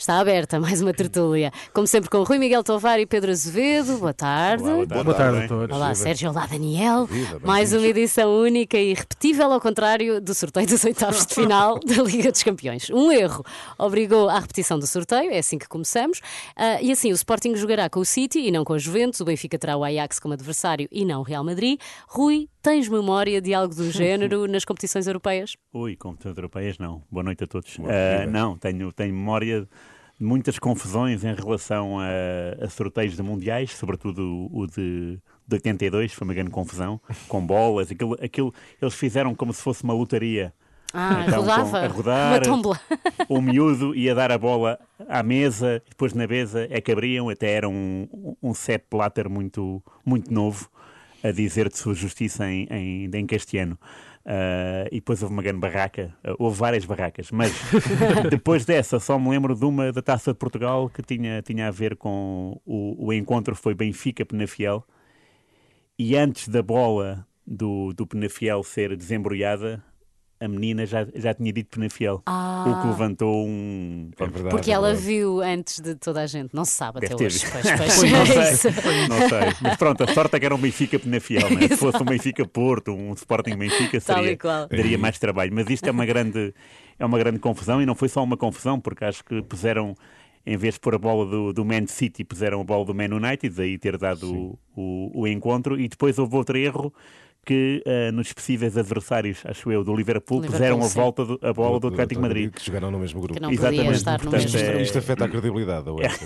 Está aberta mais uma tertúlia. Como sempre com Rui Miguel Tovar e Pedro Azevedo. Boa tarde. Olá, boa tarde. Boa tarde a todos. Olá, Sérgio. Olá, Daniel. Viva, Mais uma edição única e irrepetível, ao contrário do sorteio dos oitavos de final da Liga dos Campeões. Um erro obrigou à repetição do sorteio, é assim que começamos. Ah, e assim, o Sporting jogará com o City e não com a Juventus. O Benfica terá o Ajax como adversário e não o Real Madrid. Rui, tens memória de algo do género nas competições europeias? Ui, competições europeias não. Boa noite a todos. Noite. não, tenho, tenho memória de muitas confusões em relação a, a sorteios de mundiais, sobretudo o, o de, de 82, foi uma grande confusão, com bolas, aquilo, aquilo, eles fizeram como se fosse uma lotaria. Ah, Então, com- rodava. a rodar, Uma tombola. O miúdo ia dar a bola à mesa, depois na mesa é que abriam, até era um, um Sepp Blatter muito, muito novo, a dizer de sua justiça em, em, em castelhano. Ah, e depois houve uma grande barraca, Ah, houve várias barracas, mas depois dessa só me lembro de uma da Taça de Portugal que tinha, tinha a ver com o, o encontro foi Benfica-Penafiel e antes da bola do, do Penafiel ser desembrulhada, a menina já, já tinha dito Penafiel, o que levantou um... É verdade, Porque é ela viu antes de toda a gente, não se sabe até Deve ter hoje. Pois, pois. Pois, não É sei, não sei. Mas pronto, a sorte é que era um Benfica Penafiel, né? Se fosse um Benfica Porto, um Sporting Benfica, seria, daria mais trabalho. Mas isto é uma grande, é uma grande confusão e não foi só uma confusão, porque acho que puseram, em vez de pôr a bola do, do Man City, puseram a bola do Man United, daí ter dado o, o, o encontro. E depois houve outro erro que ah, nos possíveis adversários, acho eu, do Liverpool, Liverpool, puseram a, sim. volta do- a bola do Atlético Madrid. Que jogaram no mesmo grupo. Que não Exatamente, podia estar no portanto, mesmo é-. Isto afeta a credibilidade da UEFA.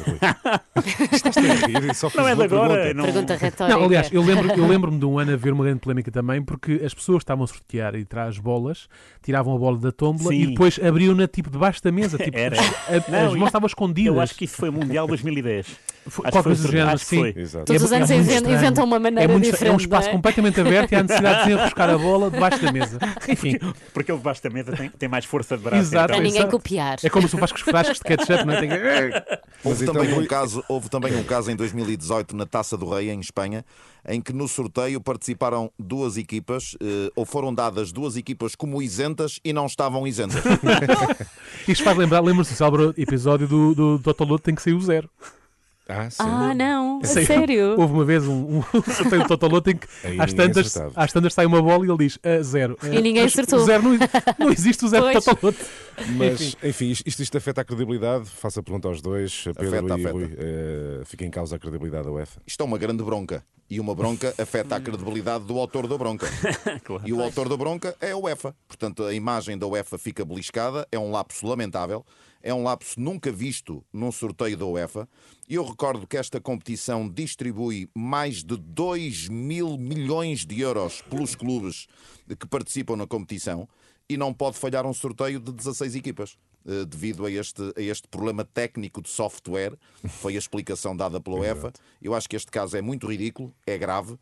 Estás a rir e só fiz Não é de agora, pergunta. não- Pergunta retórica. Não, aliás, eu lembro- eu lembro-me de um ano a ver uma grande polémica também, porque as pessoas estavam a sortear e trás bolas, tiravam a bola da tómbola e Sim. depois abriam-na tipo debaixo da mesa. Tipo, Era. a- Não, as e- mãos estavam escondidas. Eu acho que isso foi Mundial 2010. Foi- Acho foi do género, acho sim. Todos os É- é anos estranho. inventam uma maneira é, muito, diferente. é um espaço é? completamente aberto e há necessidade de desenroscar a bola debaixo da mesa. Enfim, Porque ele debaixo da mesa tem, tem mais força de braço. Exato. Para então. ninguém Exato. copiar. é como se faz com os frascos de ketchup, não é? Tem Houve, então, também um caso, houve também um caso em 2018 na Taça do Rei, em Espanha, em que no sorteio participaram duas equipas, eh, ou foram dadas duas equipas como isentas e não estavam isentas. Isto faz lembrar, lembra-se do episódio do, do Totoloto tem que sair o zero. Ah, sim. Ah, não, a Sei, sério. Houve uma vez um, um sorteio do Totoloto em que Aí às tantas, acertava. às tantas sai uma bola e ele diz "Ah, zero. E ninguém Mas acertou. Zero não, não existe o zero Pois. Totoloto. Mas, enfim, isto, isto, isto afeta a credibilidade. Faço a pergunta aos dois, a Pedro Afeta, e afeta. Rui. eh, fica em causa a credibilidade da UEFA. Isto é uma grande bronca. E uma bronca afeta a credibilidade do autor da bronca. Claro. E o autor da bronca é a UEFA. Portanto, a imagem da UEFA fica beliscada, é um lapso lamentável, é um lapso nunca visto num sorteio da UEFA. E eu recordo que esta competição distribui mais de 2 mil milhões de euros pelos clubes que participam na competição e não pode falhar um sorteio de 16 equipas. eh, Devido a este, a este problema técnico de software, foi a explicação dada pela UEFA. Eu acho que este caso é muito ridículo, é grave,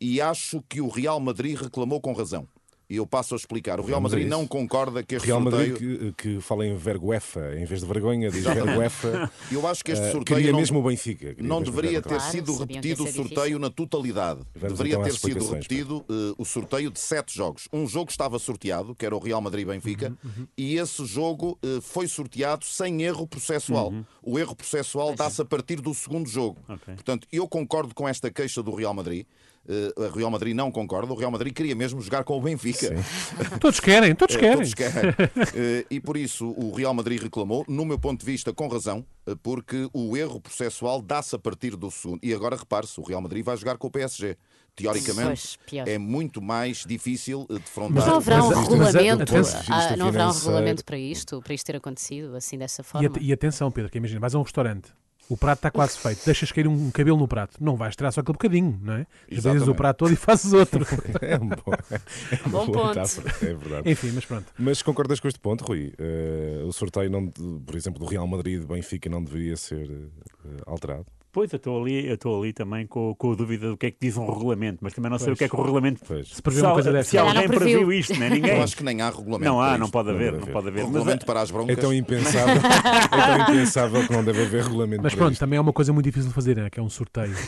e acho que o Real Madrid reclamou com razão. E eu passo a explicar. O Real Madrid não concorda que este Real sorteio. Madrid que, que fala em verguefa, em vez de vergonha, diz verguefa. Eu acho que este Eh, sorteio queria não, mesmo o Benfica. queria não deveria ter Claro, sido repetido o sorteio difícil. na totalidade. Vamos deveria então ter sido repetido eh, o sorteio de sete jogos. Um jogo estava sorteado, que era o Real Madrid-Benfica, Uhum, e esse jogo eh, foi sorteado sem erro processual. Uhum. O erro processual dá-se a partir do segundo jogo. Ok. Portanto, eu concordo com esta queixa do Real Madrid. Eh, o Real Madrid não concorda. O Real Madrid queria mesmo jogar com o Benfica. Todos querem, todos É, querem. todos querem. Eh, e por isso o Real Madrid reclamou, no meu ponto de vista, com razão, eh, porque o erro processual dá-se a partir do segundo. E agora repare-se, o Real Madrid vai jogar com o PSG. Teoricamente, Pois, é muito mais difícil eh, defrontar. Mas não haverá um regulamento? mas- mas- Ah, não haverá um regulamento para isto, para isto ter acontecido assim dessa E, forma? at- e atenção, Pedro, que imagina, vais a um restaurante, o prato está quase feito, deixas cair um cabelo no prato, não vais tirar só aquele bocadinho, não é? Esvazias o prato todo e fazes outro. É um bom, é uma Bom ponto. metáfora, É verdade. Enfim, mas pronto. Mas concordas com este ponto, Rui? Eh, o sorteio, não, por exemplo, do Real Madrid e do Benfica não deveria ser eh, alterado? Pois, eu estou ali, eu estou ali também com, com a dúvida do que é que diz um regulamento, mas também não sei Pois. o que é que o regulamento. Pois. Se prevê uma coisa dessa. se alguém não previu. previu isto, né? ninguém. Eu acho que nem há regulamento. Não há, não pode haver, não haver. pode haver. Mas, Regulamento para as broncas. É tão impensável, é tão impensável que não deve haver regulamento Mas pronto, isto. também é uma coisa muito difícil de fazer, né? que é um sorteio.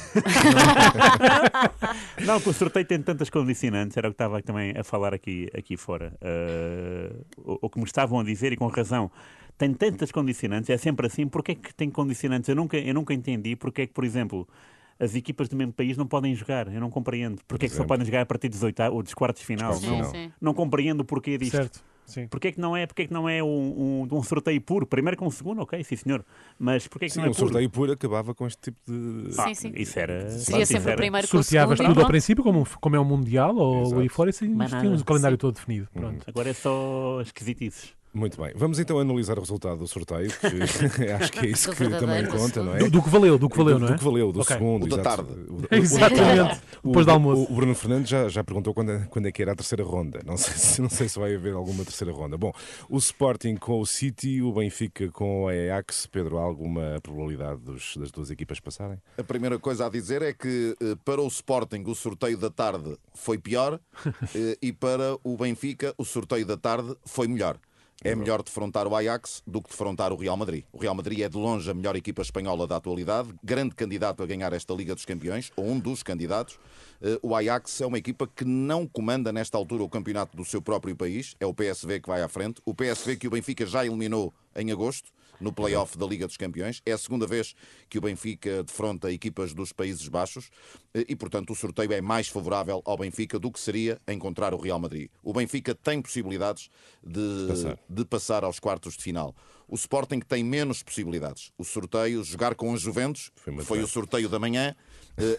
Não, que o sorteio tem tantas condicionantes, era o que estava também a falar aqui, aqui fora. Uh, o, o que me estavam a dizer, e com razão, tem tantas condicionantes, é sempre assim, porque é que tem condicionantes? Eu nunca, eu nunca entendi porque é que, por exemplo, as equipas do mesmo país não podem jogar. Eu não compreendo. Porque é que só podem jogar a partir dos, oitavos, ou dos quartos de final? Sim, não, sim. não compreendo o porquê disto. Certo. Sim. Porquê é que não é, porquê é que não é um, um, um sorteio puro? Primeiro com o segundo, ok, sim senhor. Mas porquê é que Sim, não é um puro? sorteio puro acabava com este tipo de. Ah, Sim, sim. Isso era. Seria sempre o era- primeiro com o Sorteavas segundo. e tudo ao princípio, como, como é um Mundial ou Exato. aí fora, e Mais tínhamos um calendário Sim. todo definido. Pronto. Agora é só esquisitices. Muito bem. Vamos então analisar o resultado do sorteio, que acho que é isso que também conta, não é? Do, do que valeu, do que valeu, do, não é? do que valeu, do Ok. segundo. O da exato. tarde. O- o- Exatamente. O, Depois do almoço. o- o Bruno Fernandes já, já perguntou quando é, quando é que era a terceira ronda. Não sei, se, não sei se vai haver alguma terceira ronda. Bom, o Sporting com o City, o Benfica com o Ajax. Pedro, há alguma probabilidade dos- das duas equipas passarem? A primeira coisa a dizer é que eh, para o Sporting o sorteio da tarde foi pior eh, e para o Benfica o sorteio da tarde foi melhor. É melhor defrontar o Ajax do que defrontar o Real Madrid. O Real Madrid é de longe a melhor equipa espanhola da atualidade, grande candidato a ganhar esta Liga dos Campeões, ou um dos candidatos. Eh, O Ajax é uma equipa que não comanda nesta altura o campeonato do seu próprio país, é o PSV que vai à frente. O PSV que o Benfica já eliminou em agosto no play-off da Liga dos Campeões. É a segunda vez que o Benfica defronta equipas dos Países Baixos eh, e, portanto, o sorteio é mais favorável ao Benfica do que seria encontrar o Real Madrid. O Benfica tem possibilidades de Passar. de passar aos quartos de final. O Sporting tem menos possibilidades. O sorteio, jogar com os Juventus, Foi foi o sorteio da manhã,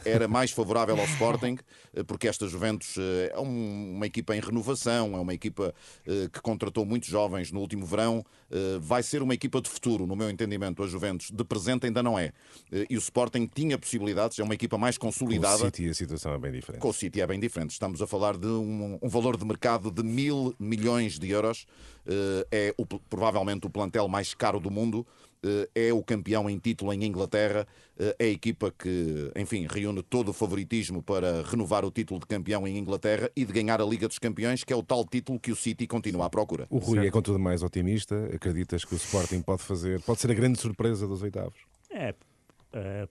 era mais favorável ao Sporting, eh, porque esta Juventus eh, é um- uma equipa em renovação, é uma equipa eh, que contratou muitos jovens no último verão, eh, vai ser uma equipa de futuro, no meu entendimento, a Juventus. De presente ainda não é. Eh, E o Sporting tinha possibilidades, é uma equipa mais Com o consolidada. City a situação é bem diferente. Com o City é bem diferente. Estamos a falar de um, um valor de mercado de mil milhões de euros. Eh, é o- provavelmente o plantel mais caro do mundo. Eh, é o campeão em título em Inglaterra. Eh, é a equipa que, enfim, reúne todo o favoritismo para renovar o título de campeão em Inglaterra e de ganhar a Liga dos Campeões, que é o tal título que o City continua à procura. O Rui é contudo mais otimista. Acreditas que o Sporting pode fazer, pode ser a grande surpresa dos oitavos? É.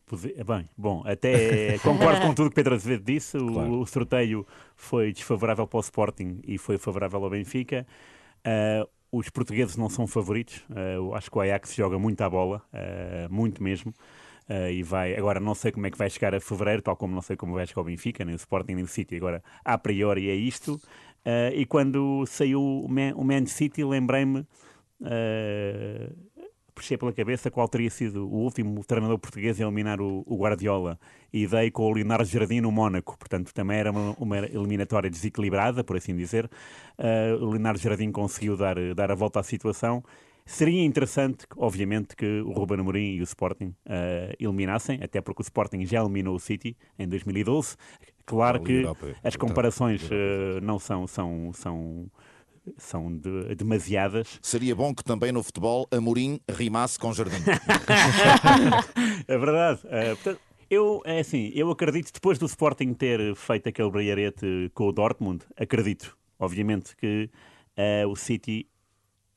posi- bem, bom, até concordo com tudo que Pedro Azevedo disse. O, Claro. o sorteio foi desfavorável para o Sporting e foi favorável ao Benfica. Eh, os portugueses não são favoritos. Eh, eu acho que o Ajax joga muito à bola, eh, muito mesmo. Eh, e vai, agora não sei como é que vai chegar a fevereiro, tal como não sei como vai chegar o Benfica, nem o Sporting, nem o City. Agora, a priori é isto. Eh, e quando saiu o Man, o Man City, lembrei-me eh, puxei pela cabeça qual teria sido o último treinador português a eliminar o, o Guardiola e dei com o Leonardo Jardim no Mónaco, portanto também era uma, uma eliminatória desequilibrada, por assim dizer. Uh, o Leonardo Jardim conseguiu dar, dar a volta à situação. Seria interessante, obviamente, que o Ruben Amorim e o Sporting uh, eliminassem, até porque o Sporting já eliminou o City em 2012. Claro que as comparações uh, não são, são, são, são de- demasiadas, Seria bom que também no futebol Amorim rimasse com Jardim. É verdade. Eh, portanto, eu, é assim, eu acredito, depois do Sporting ter feito aquele brilharete com o Dortmund, acredito, obviamente, que eh, o City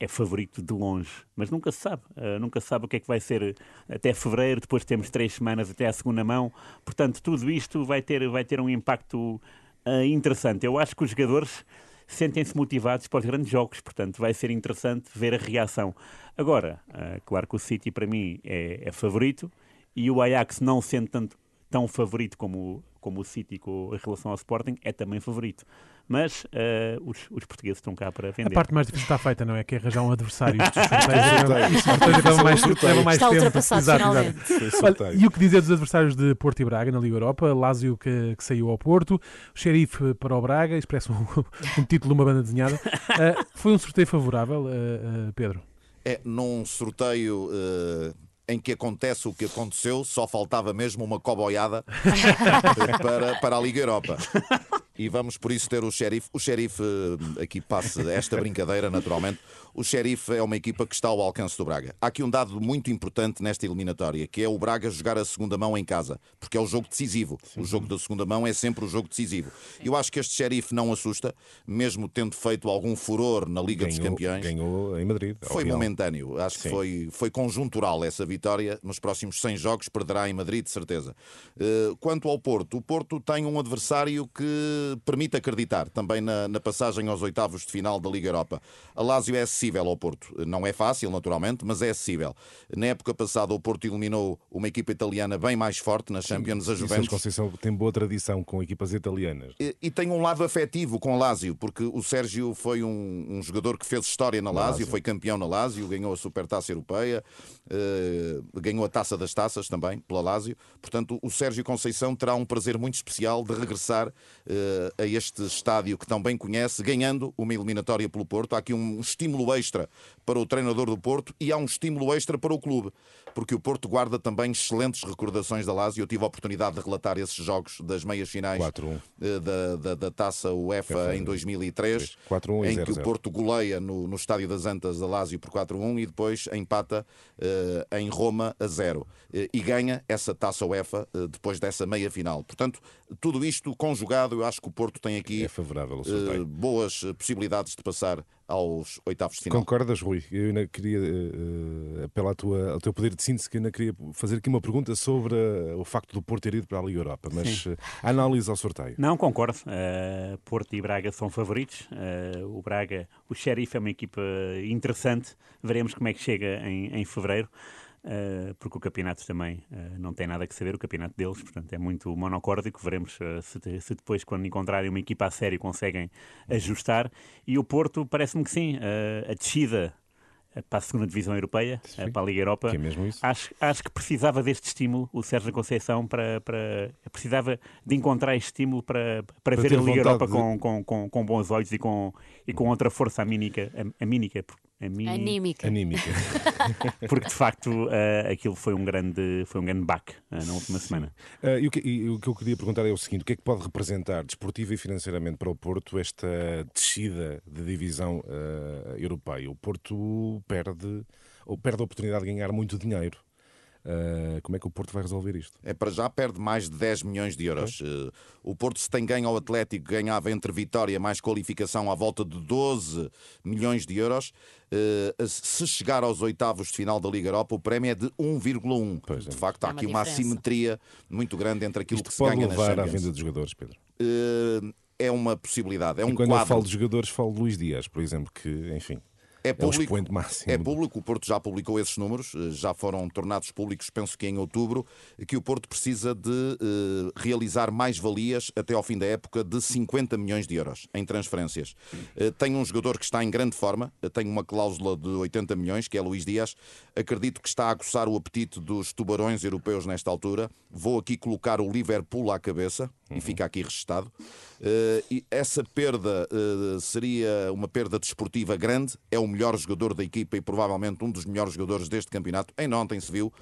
é favorito de longe, mas nunca se sabe. Eh, nunca se sabe o que é que vai ser até fevereiro, depois temos três semanas até a segunda mão. Portanto, tudo isto vai ter, vai ter um impacto eh, interessante. Eu acho que os jogadores sentem-se motivados para os grandes jogos, portanto, vai ser interessante ver a reação. Agora, eh, claro que o City para mim é, é favorito e o Ajax, não sendo tanto, tão favorito como, como o City com, em relação ao Sporting, é também favorito. Mas eh, os, os portugueses estão cá para A vender. parte mais difícil está feita, não é? Que é arranjar um adversário. Isto dos sorteios, Isto sorteios leva mais, leva mais Está tempo. ultrapassado Exato, exato. Olha, e o que dizer dos adversários de Porto e Braga na Liga Europa? Lásio que, que saiu ao Porto, o Xerife para o Braga, isso parece um, um título de uma banda desenhada. Ah, foi um sorteio favorável, ah, Pedro? É num sorteio em que acontece o que aconteceu, só faltava mesmo uma coboiada para, para a Liga Europa. E vamos por isso ter o xerife. O xerife, eh, aqui passe esta brincadeira naturalmente. O xerife é uma equipa que está ao alcance do Braga. Há aqui um dado muito importante nesta eliminatória, que é o Braga jogar a segunda mão em casa, porque é o jogo decisivo. O jogo da segunda mão é sempre o jogo decisivo. Eu acho que este xerife não assusta, mesmo tendo feito algum furor na Liga dos Ganhou, Campeões. ganhou em Madrid. Foi momentâneo. Acho que Sim. foi, foi conjuntural essa vitória. Nos próximos 100 jogos perderá em Madrid, de certeza. Eh, quanto ao Porto, o Porto tem um adversário que permite acreditar também na, na, passagem aos oitavos de final da Liga Europa. A Lazio é acessível ao Porto. Não é fácil, naturalmente, mas é acessível. Na época passada, o Porto eliminou uma equipa italiana bem mais forte na Champions, Sim, a Juventus. Conceição tem boa tradição com equipas italianas. E, e, tem um lado afetivo com a Lazio, porque o Sérgio foi um, um jogador que fez história na Lazio, Lazio, foi campeão na Lazio, ganhou a Supertaça Europeia, uh, ganhou a Taça das Taças também pela Lazio. Portanto, o Sérgio Conceição terá um prazer muito especial de regressar uh, a este estádio que tão bem conhece, ganhando uma eliminatória pelo Porto. Há aqui um estímulo extra para o treinador do Porto e há um estímulo extra para o clube, porque o Porto guarda também excelentes recordações da Lazio. Eu tive a oportunidade de relatar esses jogos das meias finais uh, da, da, da, taça UEFA em 2003, em que o Porto goleia no, no estádio das Antas da Lazio por 4-1 e depois empata uh, em Roma a 0 e ganha essa taça UEFA depois dessa meia final. Portanto, tudo isto conjugado, eu acho que o Porto tem aqui é favorável uh, boas possibilidades de passar aos oitavos de final. Concordas, Rui? Eu ainda queria uh, apelar tua, ao teu poder de síntese, que ainda queria fazer aqui uma pergunta sobre uh, o facto do Porto ter ido para a Liga Europa, mas uh, análise ao sorteio. Não, concordo. Uh, Porto e Braga são favoritos. o Braga, o Sheriff é uma equipa interessante. Veremos como é que chega em, em fevereiro. Uh, porque o campeonato também uh, não tem nada que saber, o campeonato deles, portanto é muito monocórdico. Veremos uh, se, se, depois, quando encontrarem uma equipa a sério, conseguem ajustar. E o Porto, parece-me que sim, a descida para a segunda divisão europeia, sim, para a Liga Europa. Que é? Acho, acho que precisava deste estímulo, o Sérgio Conceição, para, para, precisava de encontrar este estímulo para, para, para ver a Liga Europa de... com, com, com, com, bons olhos e com, e com outra força amínica, amínica Anímica. Anímica. Porque de facto uh, aquilo foi um grande, foi um grande baque uh, na última semana. Uh, e, o que, e, o que, eu queria perguntar é o seguinte: o que é que pode representar desportiva e financeiramente para o Porto esta descida de divisão europeia? O Porto perde, ou perde a oportunidade de ganhar muito dinheiro. Uh, como é que o Porto vai resolver isto? É para já perde mais de 10 milhões de euros. Uh, o Porto, se tem ganho ao Atlético, ganhava entre vitória mais qualificação à volta de 12 milhões de euros. Uh, se chegar aos oitavos de final da Liga Europa, o prémio é de 1,1. É. De facto, há aqui uma assimetria muito grande entre aquilo isto que se ganha na Champions. à venda de jogadores, Pedro? é uma possibilidade. É e um quando quadro. eu falo de jogadores, falo de Luís Dias, por exemplo, que, enfim. É público, é, é público, o Porto já publicou esses números, eh, já foram tornados públicos, penso que em outubro, que o Porto precisa de uh, realizar mais valias até ao fim da época de 50 milhões de euros em transferências. Uh, tem um jogador que está em grande forma, uh, tem uma cláusula de 80 milhões, que é Luís Dias. Acredito que está a aguçar o apetite dos tubarões europeus nesta altura. Vou aqui colocar o Liverpool à cabeça uhum. e fica aqui registado. e essa perda seria uma perda desportiva grande, é o melhor jogador da equipa e provavelmente um dos melhores jogadores deste campeonato. Ainda ontem se viu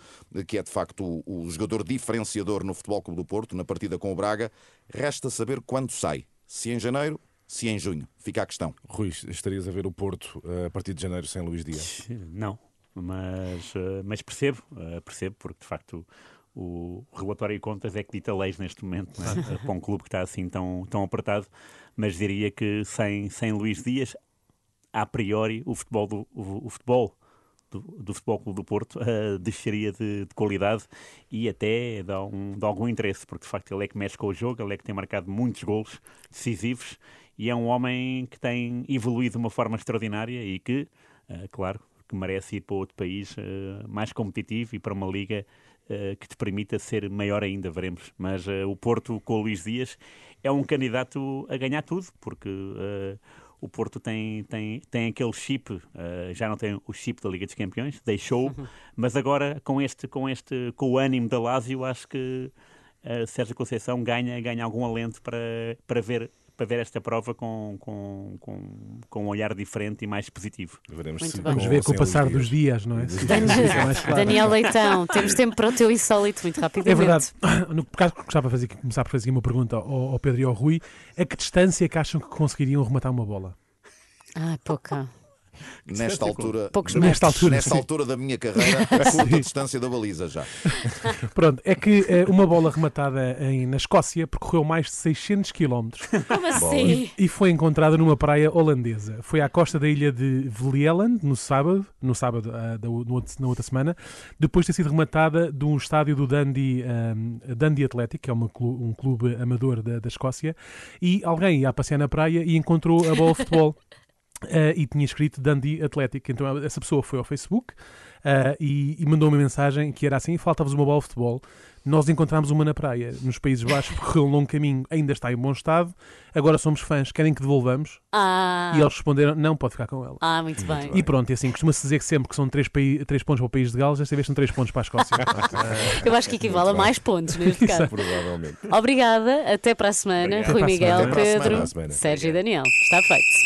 que é de facto o, o jogador diferenciador no Futebol Clube do Porto, na partida com o Braga. Resta saber quando sai. Se em janeiro, se em junho. Fica a questão. Rui, estarias a ver o Porto eh, a partir de janeiro sem Luís Dias? Não, mas, eh, mas percebo, eh, percebo, porque de facto o relatório de contas é que dita leis neste momento é? para um clube que está assim tão, tão apertado, mas diria que sem, sem Luís Dias a priori, o futebol do, o, o futebol do, do, Futebol Clube do Porto uh, deixaria de, de, qualidade e até de, um, de algum interesse, porque de facto ele é que mexe com o jogo, ele é que tem marcado muitos gols decisivos e é um homem que tem evoluído de uma forma extraordinária e que, uh, claro, que merece ir para outro país uh, mais competitivo e para uma liga que te permita ser maior ainda, veremos. Mas o Porto com o Luís Dias é um candidato a ganhar tudo, porque o Porto tem, tem, tem aquele chip, uh, já não tem o chip da Liga dos Campeões, deixou, uhum. mas agora com este, com este, com o ânimo da Lazio, acho que uh, Sérgio Conceição ganha, ganha algum alento para, para ver para ver esta prova com, com, com, com um olhar diferente e mais positivo. Veremos se Vamos ver com o passar dos dias, não é? Daniel Leitão, temos tempo para o teu insólito muito rapidamente. É verdade. No caso, gostava de fazer, começar por fazer uma pergunta ao, ao Pedro e ao Rui. A que distância é que acham que conseguiriam rematar uma bola? Ah, pouca. nesta altura, Poucos Nesta altura, nesta altura da minha carreira, a curta distância da baliza já. Pronto, é que eh, uma bola rematada em, na Escócia percorreu mais de 600 km Como assim? e foi encontrada numa praia holandesa. Foi à costa da ilha de Vlieland no sábado, no sábado ah, da, no outro- na outra semana, depois de ter sido rematada de um estádio do Dundee, ah, Dundee Athletic, que é uma um clube amador da, da Escócia, e alguém ia a passear na praia e encontrou a bola de futebol. Ah, e tinha escrito Dundee Athletic. Então essa pessoa foi ao Facebook ah, e, e mandou uma mensagem que era assim: falta-vos uma bola de futebol. Nós encontramos uma na praia, nos Países Baixos, percorreu um longo caminho, ainda está em bom estado. Agora somos fãs, querem que devolvamos? Ah, E eles responderam: não, pode ficar com ela. ah muito bem. E pronto, e assim, costuma-se dizer que sempre que são três, pontos para o país de Gales, desta vez são três pontos para a Escócia. Eu acho que equivale a mais pontos neste caso. Provavelmente. Obrigada, até para a semana. Obrigado. Rui Miguel, Pedro. Sérgio e Daniel. Está feito.